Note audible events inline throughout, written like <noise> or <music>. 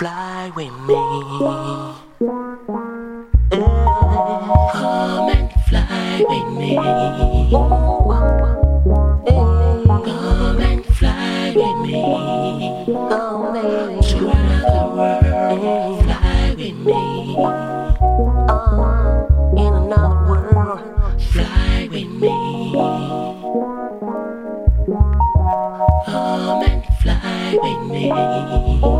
fly with me. Come and fly with me. Come and fly with me. To another world, fly with me. In another world, fly with me. Come and fly with me.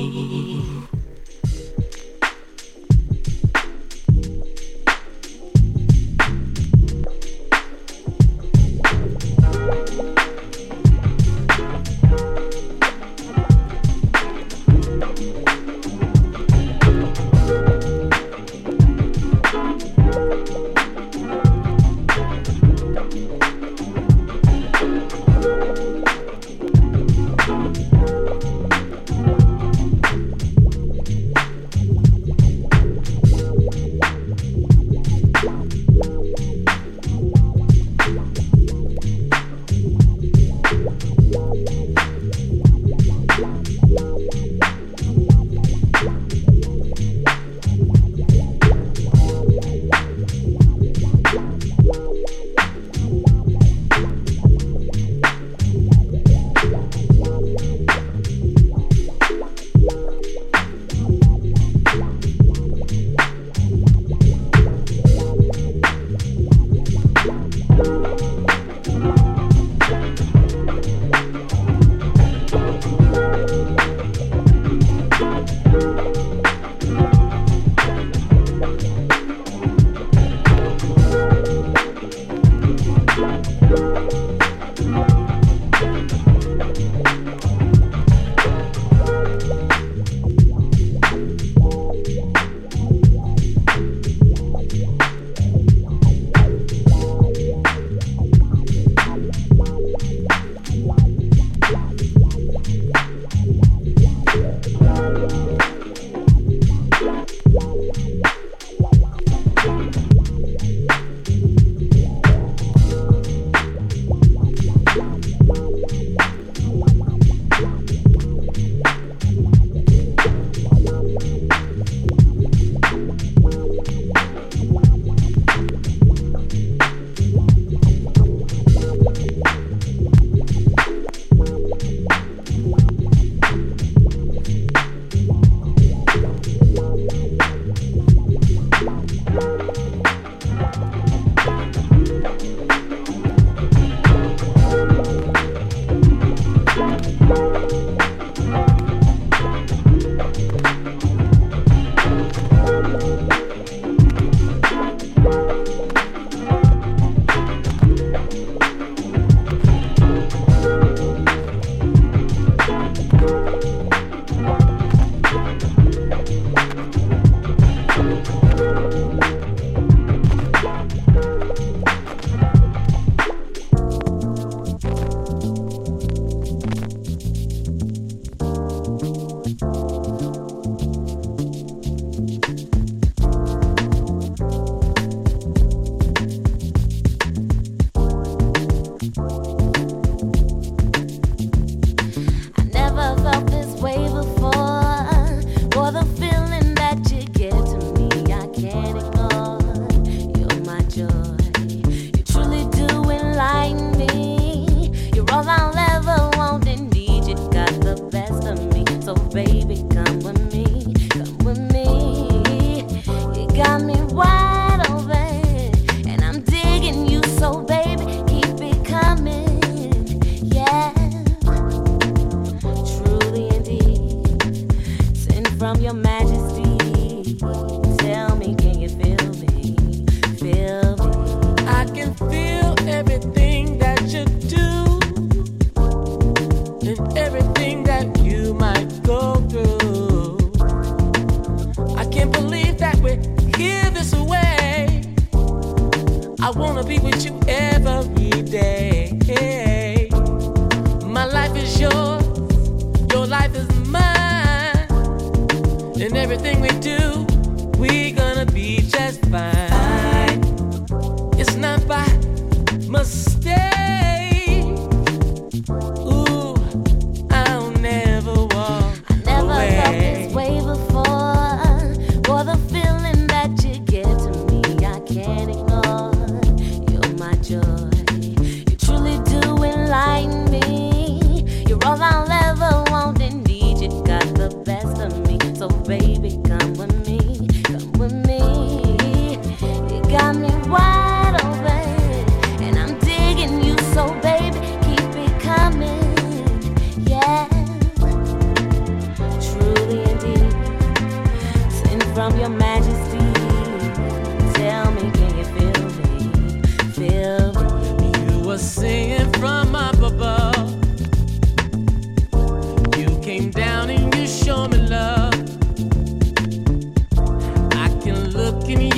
Oh, oh.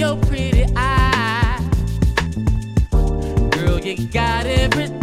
your pretty eyes. Girl, you got everything.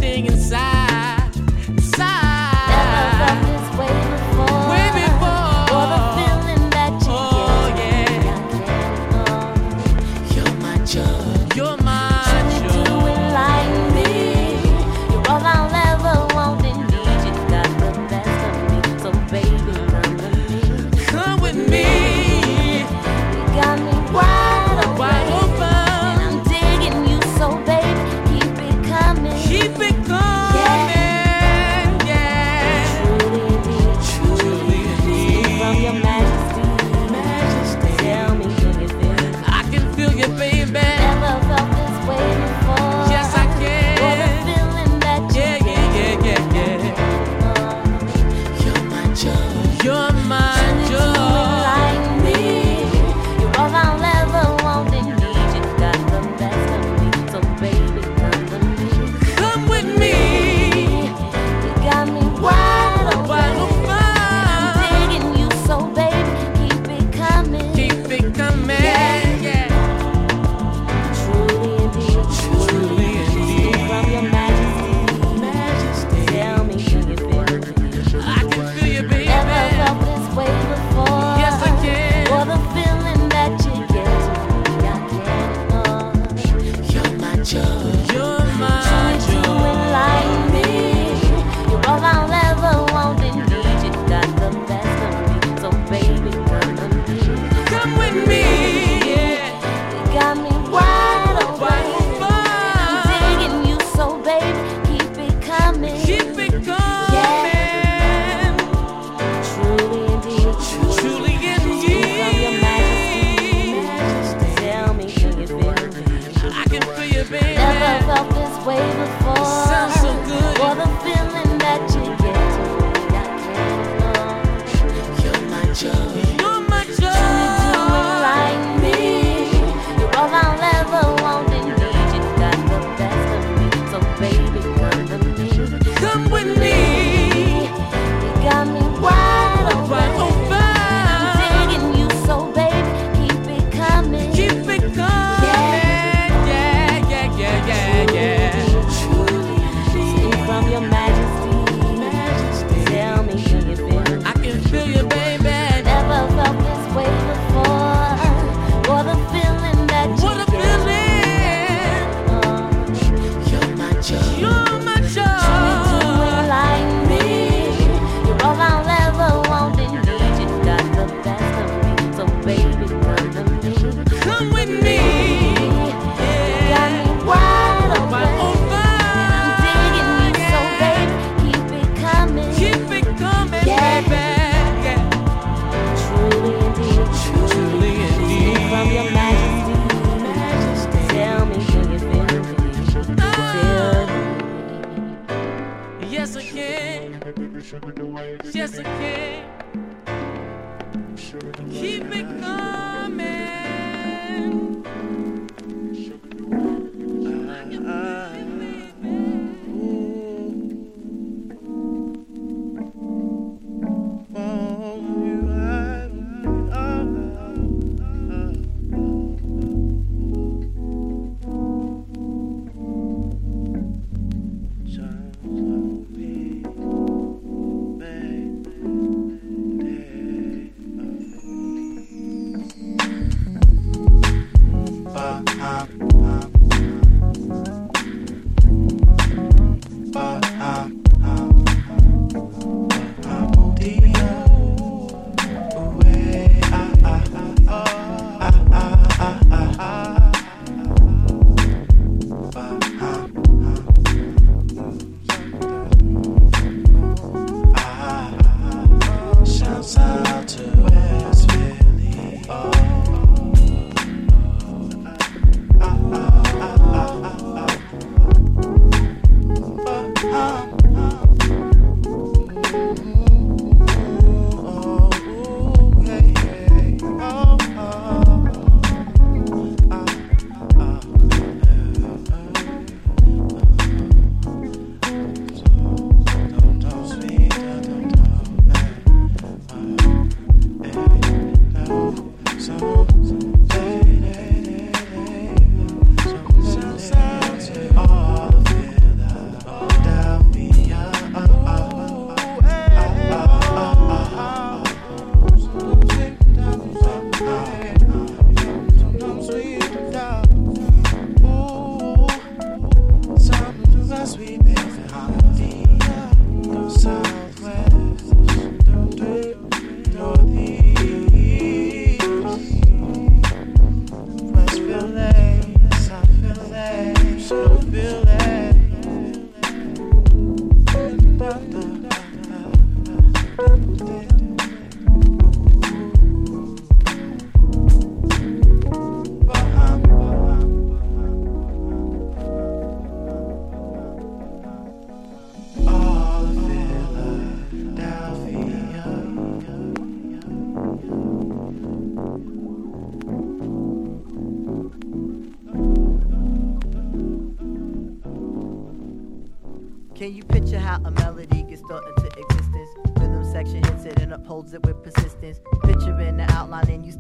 Yes, I can.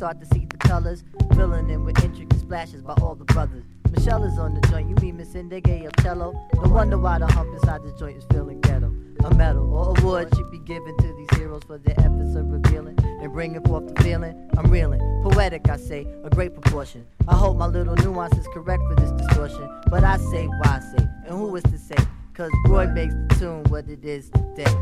Start to see the colors. Filling in with intricate splashes by all the brothers. Michelle is on the joint, you mean Miss Ndegeocello? No wonder why the hump inside this joint is feeling ghetto. A medal or award should be given to these heroes for their efforts of revealing and bringing forth the feeling. I'm reeling, poetic, I say, a great proportion. I hope my little nuance is correct for this distortion. But I say, why I say, and who is to say? Cause Roy makes the tune what it is today.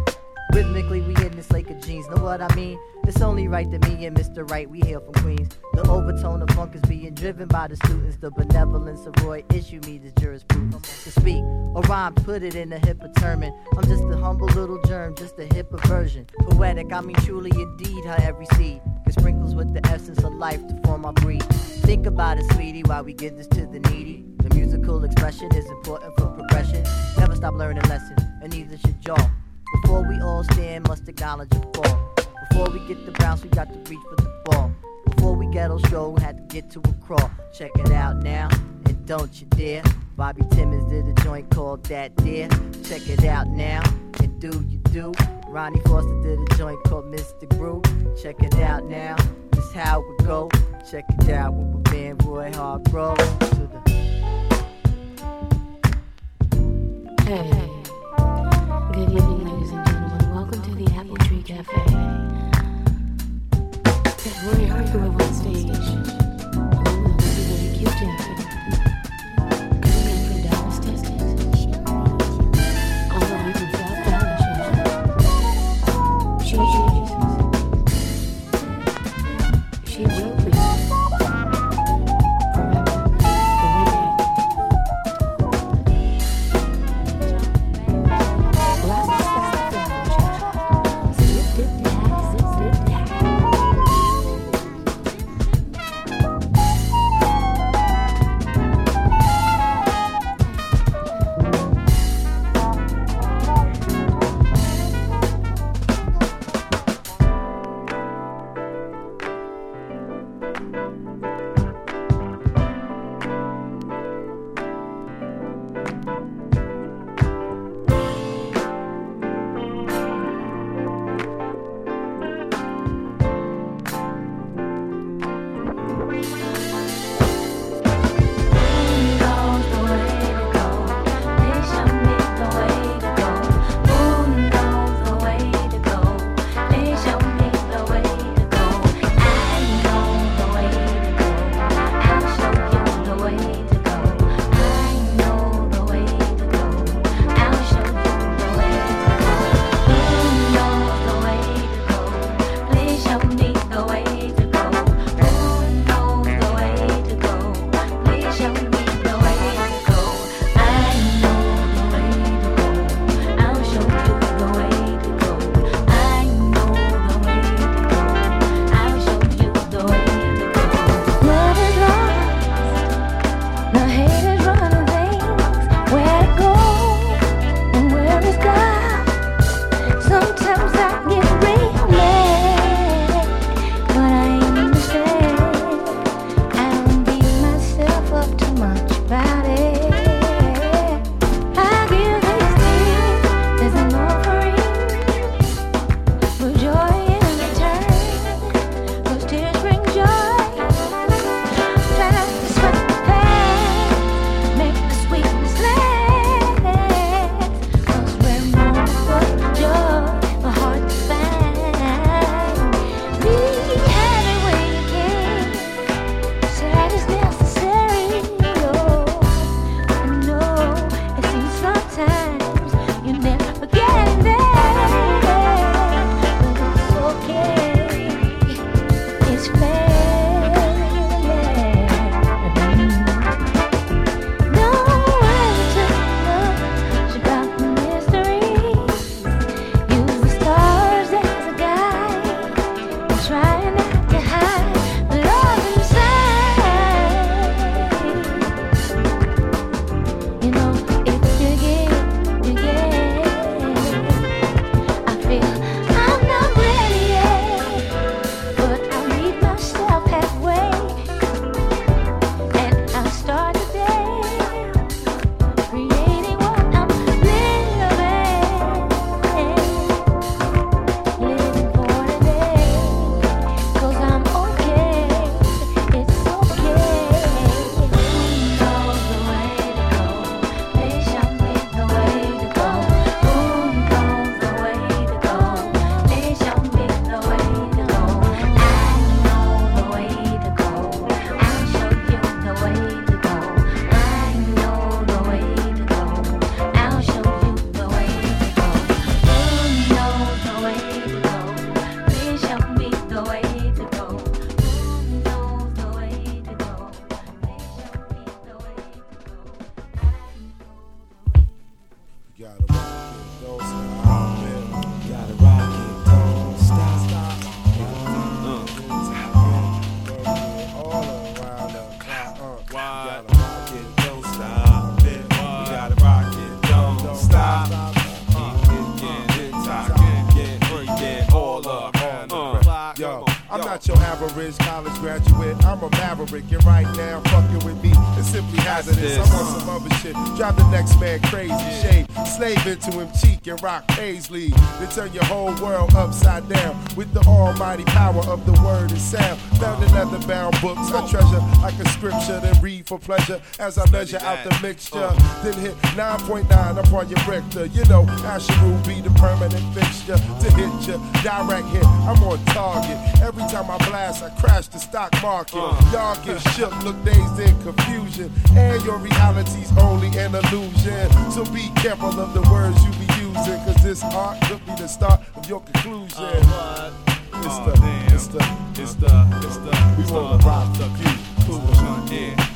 Rhythmically, we in this lake of jeans. Know what I mean? It's only right that me and Mr. Right, we hail from Queens. The overtone of funk is being driven by the students. The benevolence of Roy issue me the jurisprudence. To speak or rhyme, put it in a hipper term. I'm just a humble little germ, just a hipper version. Poetic, I mean truly indeed, how every seed gets sprinkles with the essence of life to form our breed. Think about it, sweetie, while we give this to the needy. The musical expression is important for progression. Never stop learning lessons, and neither should y'all. Before we all stand, must acknowledge a fall. Before we get the bounce, we got to reach for the ball. Before we get on show, we had to get to a crawl. Check it out now, and don't you dare. Bobby Timmons did a joint called Dat Dere. Check it out now, and do you do. Ronnie Foster did a joint called Mystic Brew. Check it out now, this how we go. Check it out with my man Roy Hargrove. To the Hey. Good evening, ladies and gentlemen. Welcome to the Apple Tree Cafe. Got Roy Hargrove on stage. Ooh, this is very cute jacket. Pleasure as I measure out the mixture. Then hit 9.9 upon your Richter. You know, Asher will be the permanent fixture to hit you. Direct hit, I'm on target. Every time I blast, I crash the stock market. Uh. Y'all get shook, look dazed in confusion. And your reality's only an illusion. So be careful of the words you be using, cause this art could be the start of your conclusion. Uh, it's Oh, the, damn. it's the, It's the, it's the, we it's wanna the, rock the cool, yeah.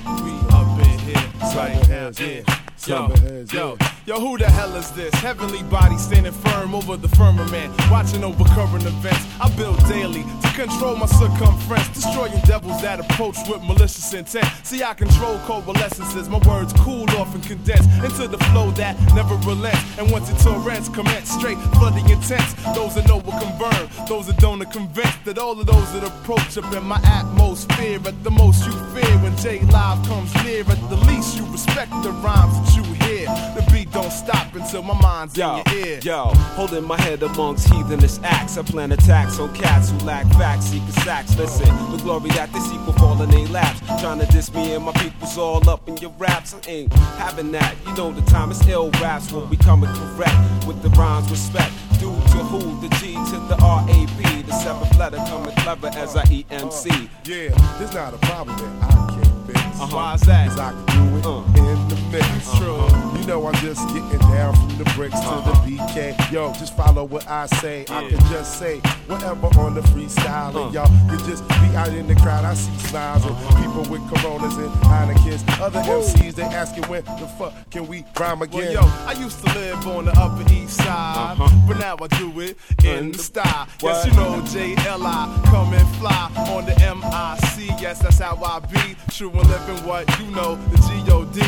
We up here, right yeah. Yo. Yo, who the hell is this? Heavenly body standing firm over the firmament, watching over current events. I build daily to control my circumference, destroying devils that approach with malicious intent. See, I control coalescences, my words cool off and condense into the flow that never relents. And once it torrents, commence straight, flooding intense. Those that know will convert, those that don't are convinced that all of those that approach up in my atmosphere. At the most you fear when J Live comes near, at the least you respect the rhymes that you hear. The beat don't stop until my mind's Yo, in your ear. yo, holding my head amongst heathenous acts. I plan attacks on cats who lack facts, seeking sacks. Listen, the glory that they seek will fall in their laps. Trying to diss me and my people's all up in your raps. I ain't having that. You know the time is ill raps when we coming correct with the rhymes respect. Due to who? The G to the R A P. The seventh letter coming clever as I E M C. Yeah, there's not a problem that I can't fix. Uh-huh. Why's that? Cause I can do it Uh. Mix. True. You know I'm just getting down from the bricks to the BK. Yo, just follow what I say. I can just say whatever on the freestyle. And Uh. y'all can just be out in the crowd. I see smiles and people with Coronas and Heinekens. Other MCs, they asking when the fuck can we rhyme again? Well, yo, I used to live on the Upper East Side, Uh-huh. but now I do it in the style. Yes, you know J Live, come and fly on the MIC. Yes, that's how I be. True and living what you know, the G-O-D.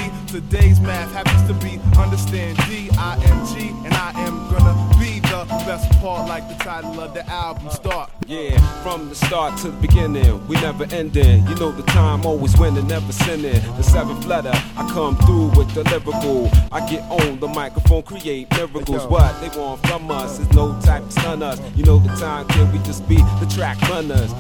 Today's math happens to be understand D-I-N-G, and I am gonna the best part, like the title of the album start. Yeah, from the start to the beginning, we never ending. You know the time always winning, never sinning. The seventh letter, I come through with the lyrical. I get on the microphone, create miracles. What they want from us is no type to stun us. You know the time can we just be the track runners.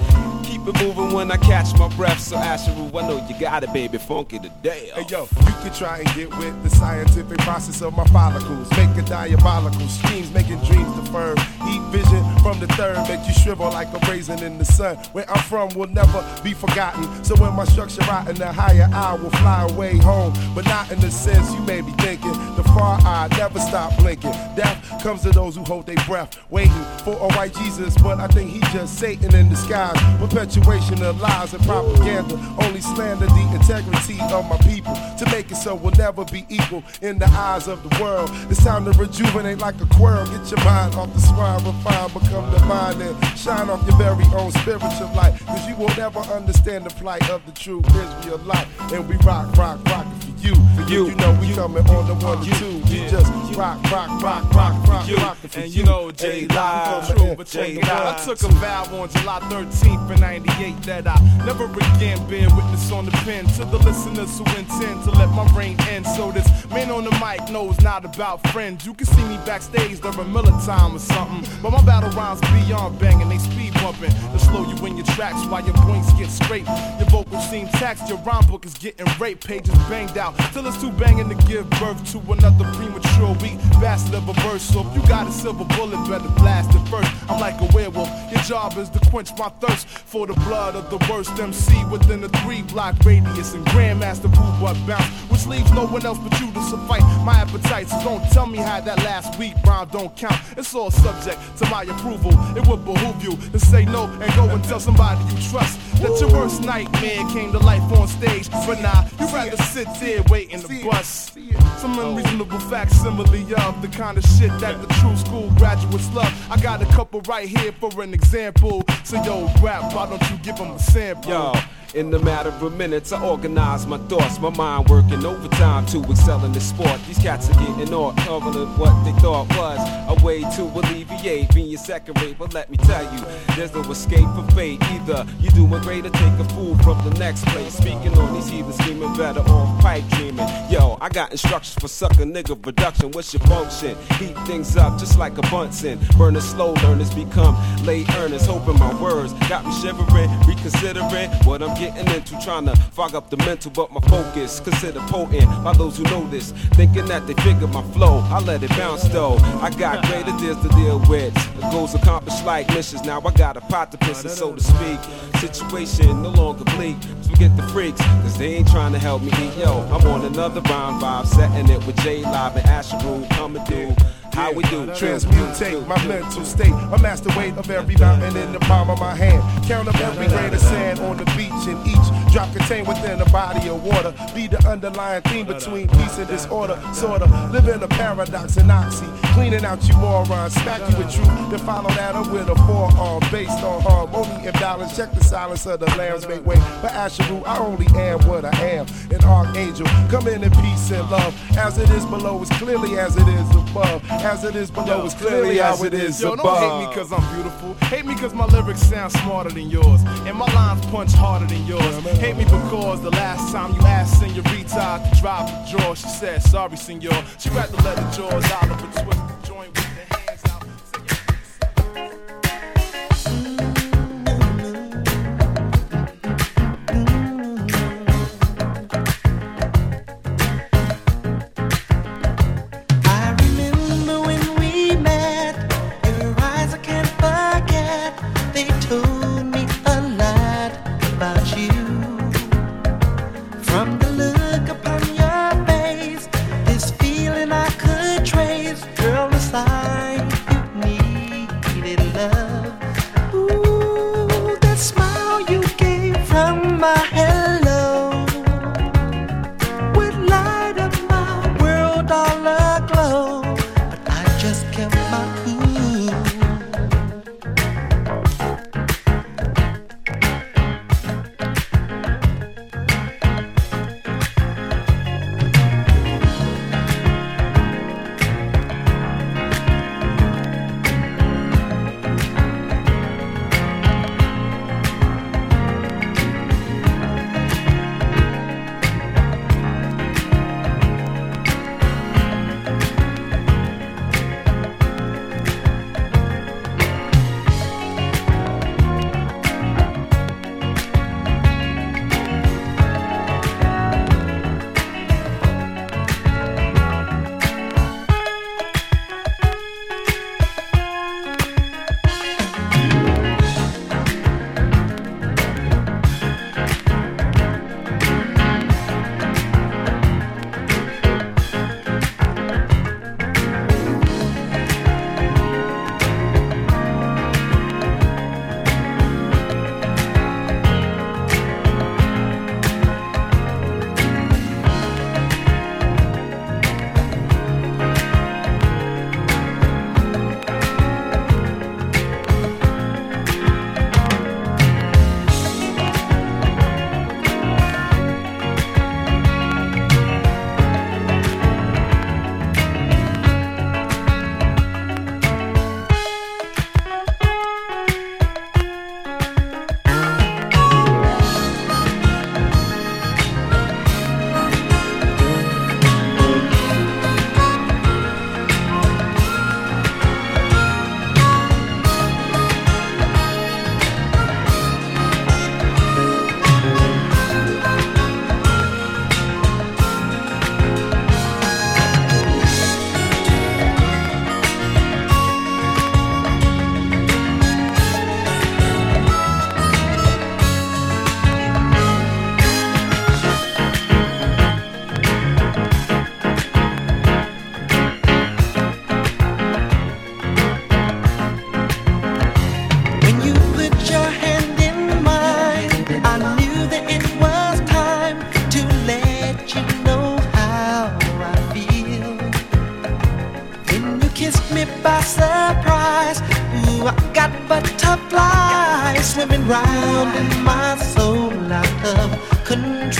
Keep it moving when I catch my breath. So Asheru, I know you got it, baby, funky today. Hey yo, you could try and get with the scientific process of my follicles. Make a diabolical schemes, making dreams deferred. Eat vision from the third, make you shrivel like a raisin in the sun. Where I'm from will never be forgotten. So when my structure rotten, the higher I will fly away home. But not in the sense you may be thinking. The far eye never stop blinking. Death comes to those who hold their breath, waiting for a white Jesus. But I think he just Satan in disguise. Perpetuation of lies and propaganda only slander the integrity of my people. To make it so we'll never be equal in the eyes of the world. It's time to rejuvenate like a squirrel. Get your mind off the swine, refine, become divine, and shine off your very own spiritual light. Cause you will never understand the plight of the true Israelite. And we rock, rock, rock you. For you, You, know we coming on the one to two. We just rock, rock, rock, rock, rock, rock And you. know, J Live live, true, but J check. I took a vow on July 13th in 98 that I never again bear witness on the pen to the listeners who intend to let my reign end. So this man on the mic knows not about friends. You can see me backstage during Miller time or something. But my battle rhymes beyond banging, they speed bumping. To slow you in your tracks while your points get straight. Your vocals seem taxed, your rhyme book is getting raped. Pages banged out till it's too banging to give birth to another premature weak bastard of a verse. So if you got a silver bullet, better blast it first. I'm like a werewolf. Your job is to quench my thirst for the blood of the worst MC within a three block radius and Grandmaster Boo Butt bounce, leaves no one else but you to suffice my appetites. So don't tell me how that last week rhyme don't count. It's all subject to my approval. It would behoove you to say no and go and tell somebody you trust. that your worst nightmare came to life on stage. But nah, you rather sit there waiting to bust. Some unreasonable facsimile of the kind of shit that the true school graduates love. I got a couple right here for an example. So yo, rap, why don't you give them a sample? Yo. In the matter of minutes, I organize my thoughts, my mind working overtime to excel in the sport. These cats are getting off, covering what they thought was a way to alleviate being second rate. But let me tell you, there's no escape from fate. Either you doing great or take a fool from the next place. Speaking on these heathens, scheming better off pipe dreaming. Yo, I got instructions for sucker nigga production. What's your function? Heat things up just like a Bunsen. Burning slow learners become late earners. Hoping my words got me shivering, reconsidering what I'm getting into, trying to fog up the mental, but my focus considered potent by those who know this. Thinking that they figured my flow, I let it bounce though. I got <laughs> greater deals to deal with. The goals accomplished like missions. Now I got a pot to piss, and so to speak. Situation no longer bleak. Forget the freaks, cause they ain't trying to help me eat. Yo, I'm on another rhyme vibe, setting it with J Live and Asheru coming through. How we do? Transmutate my mental state. A master weight of every mountain in the palm of my hand. Count up every grain of sand on the beach, and each drop contained within a body of water. Be the underlying theme between peace and disorder. Sorta live in a paradox and oxy. Cleaning out you morons, smack you with truth. Then follow that up with a forearm based on harmony and balance. Check the silence of the lambs make way. But Asheru, I only am what I am. An archangel, come in in peace and love. As it is below, as clearly as it is above as it is below, as clearly as it is Yo, above. don't hate me cause I'm beautiful. Hate me cause my lyrics sound smarter than yours. And my lines punch harder than yours. Hate me because the last time you asked Senorita to drop the draw, she said, sorry, senor. She let the jaws out of her twist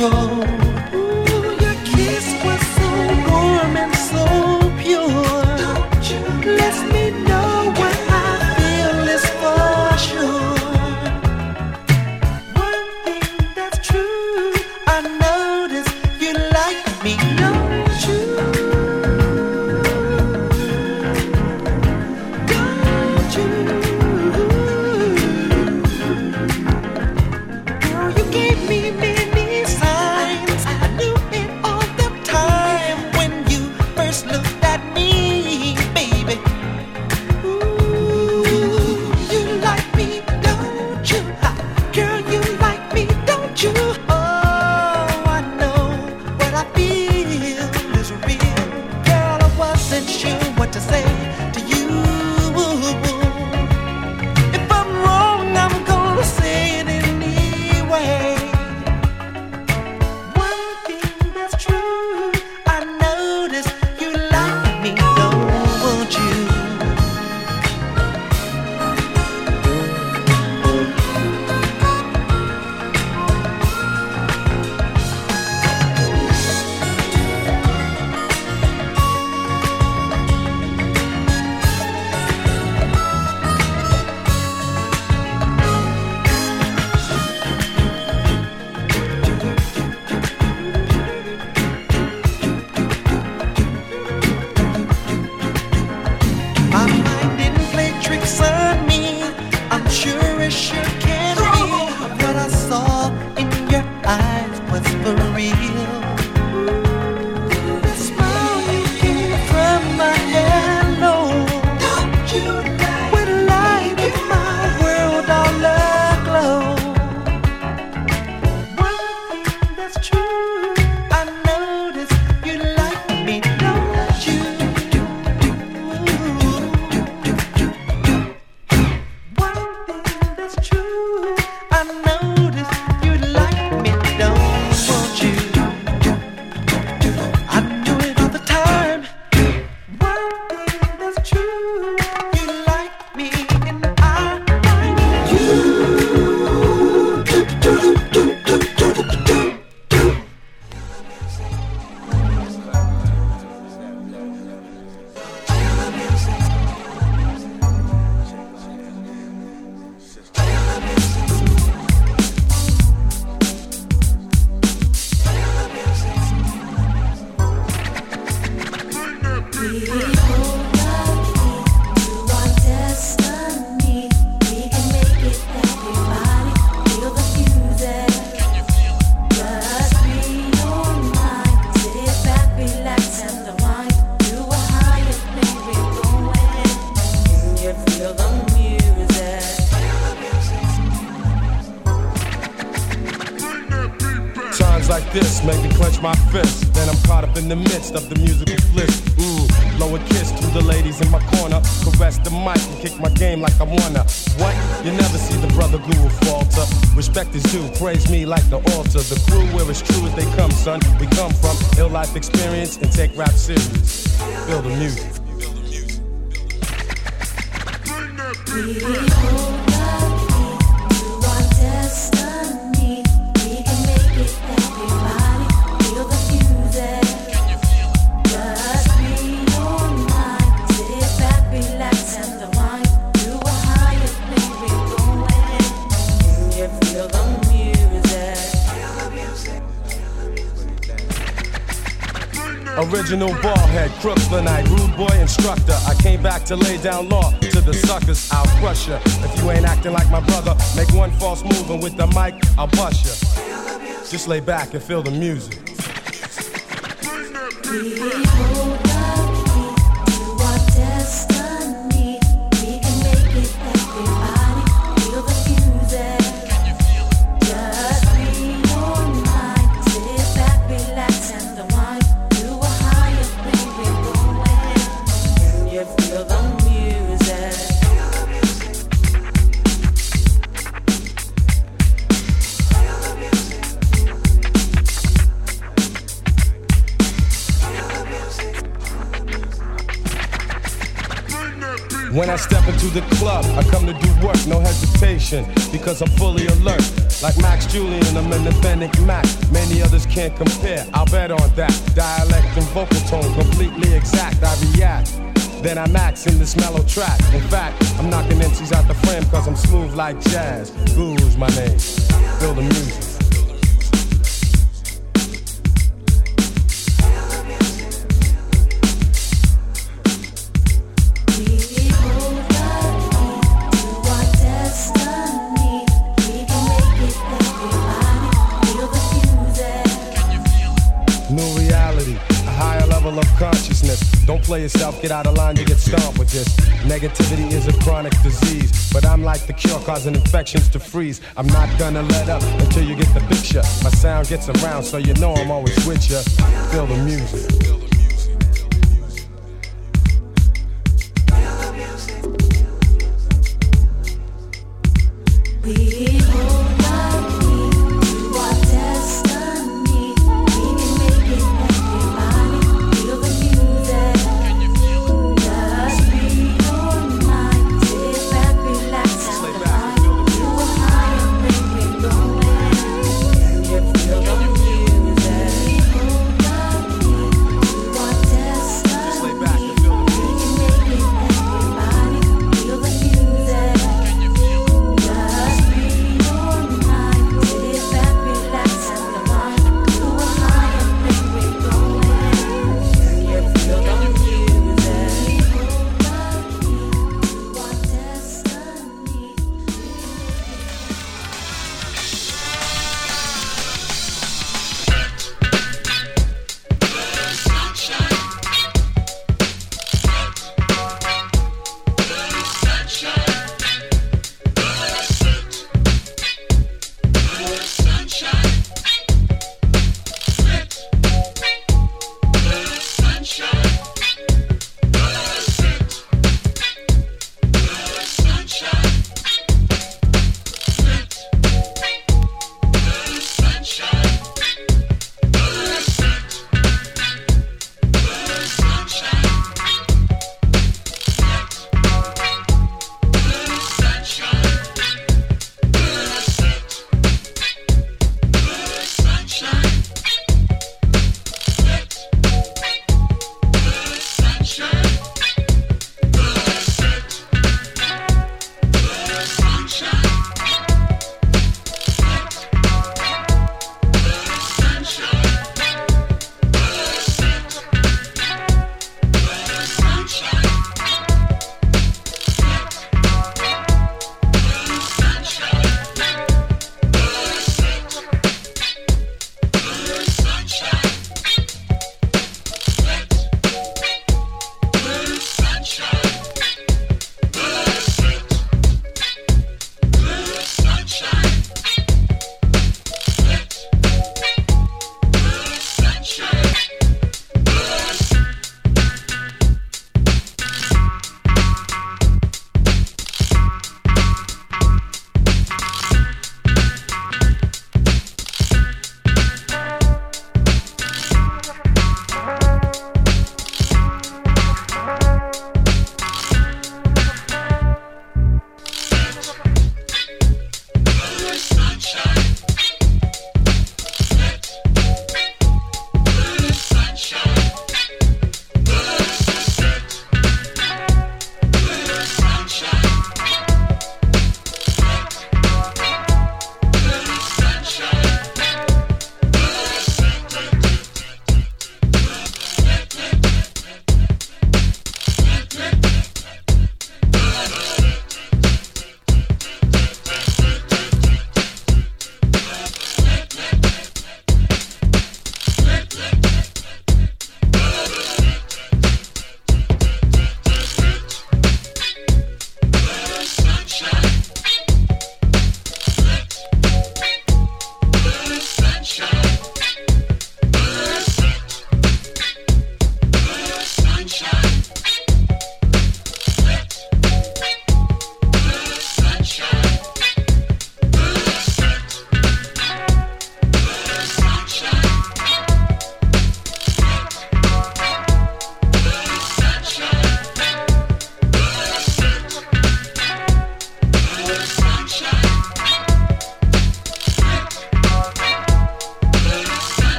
멈춰 If you ain't acting like my brother, make one false move and with the mic, I'll bust ya. Just lay back and feel the music. Into the club, I come to do work, no hesitation, because I'm fully alert. Like Max Julien, I'm an authentic Mac. Many others can't compare, I'll bet on that. Dialect and vocal tone, completely exact, I react. Then I max in this mellow track. In fact, I'm knocking MCs out the frame cause I'm smooth like jazz. Guru's my name. Feel the music. play yourself, get out of line, you get stomped with this. Negativity is a chronic disease, but I'm like the cure causing infections to freeze. I'm not gonna let up until you get the picture. My sound gets around, so you know I'm always with you. Feel the music. We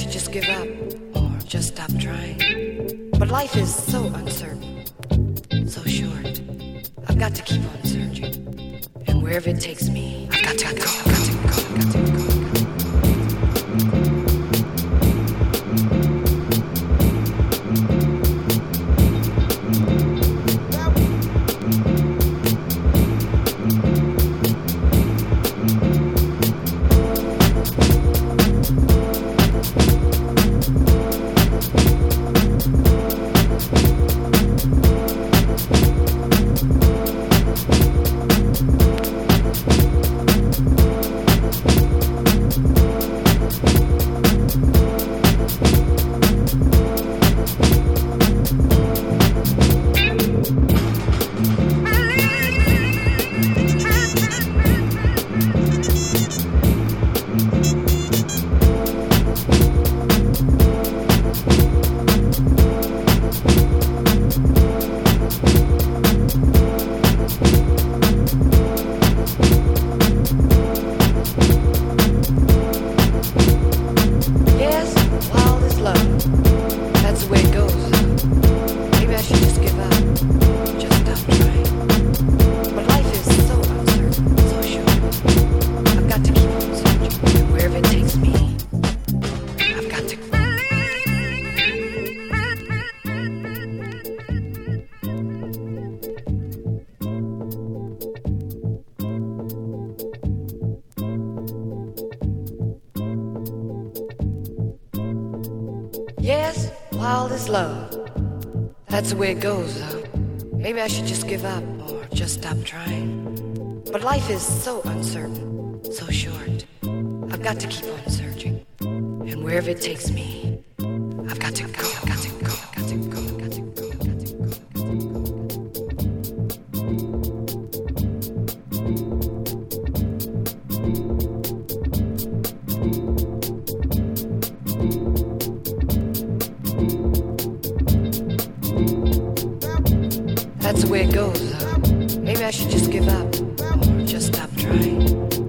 should just give up. way it goes, though. Maybe I should just give up or just stop trying. But life is so uncertain, so short. I've got to keep on searching. And wherever it takes me, that's the way it goes. Maybe I should just give up or just stop trying.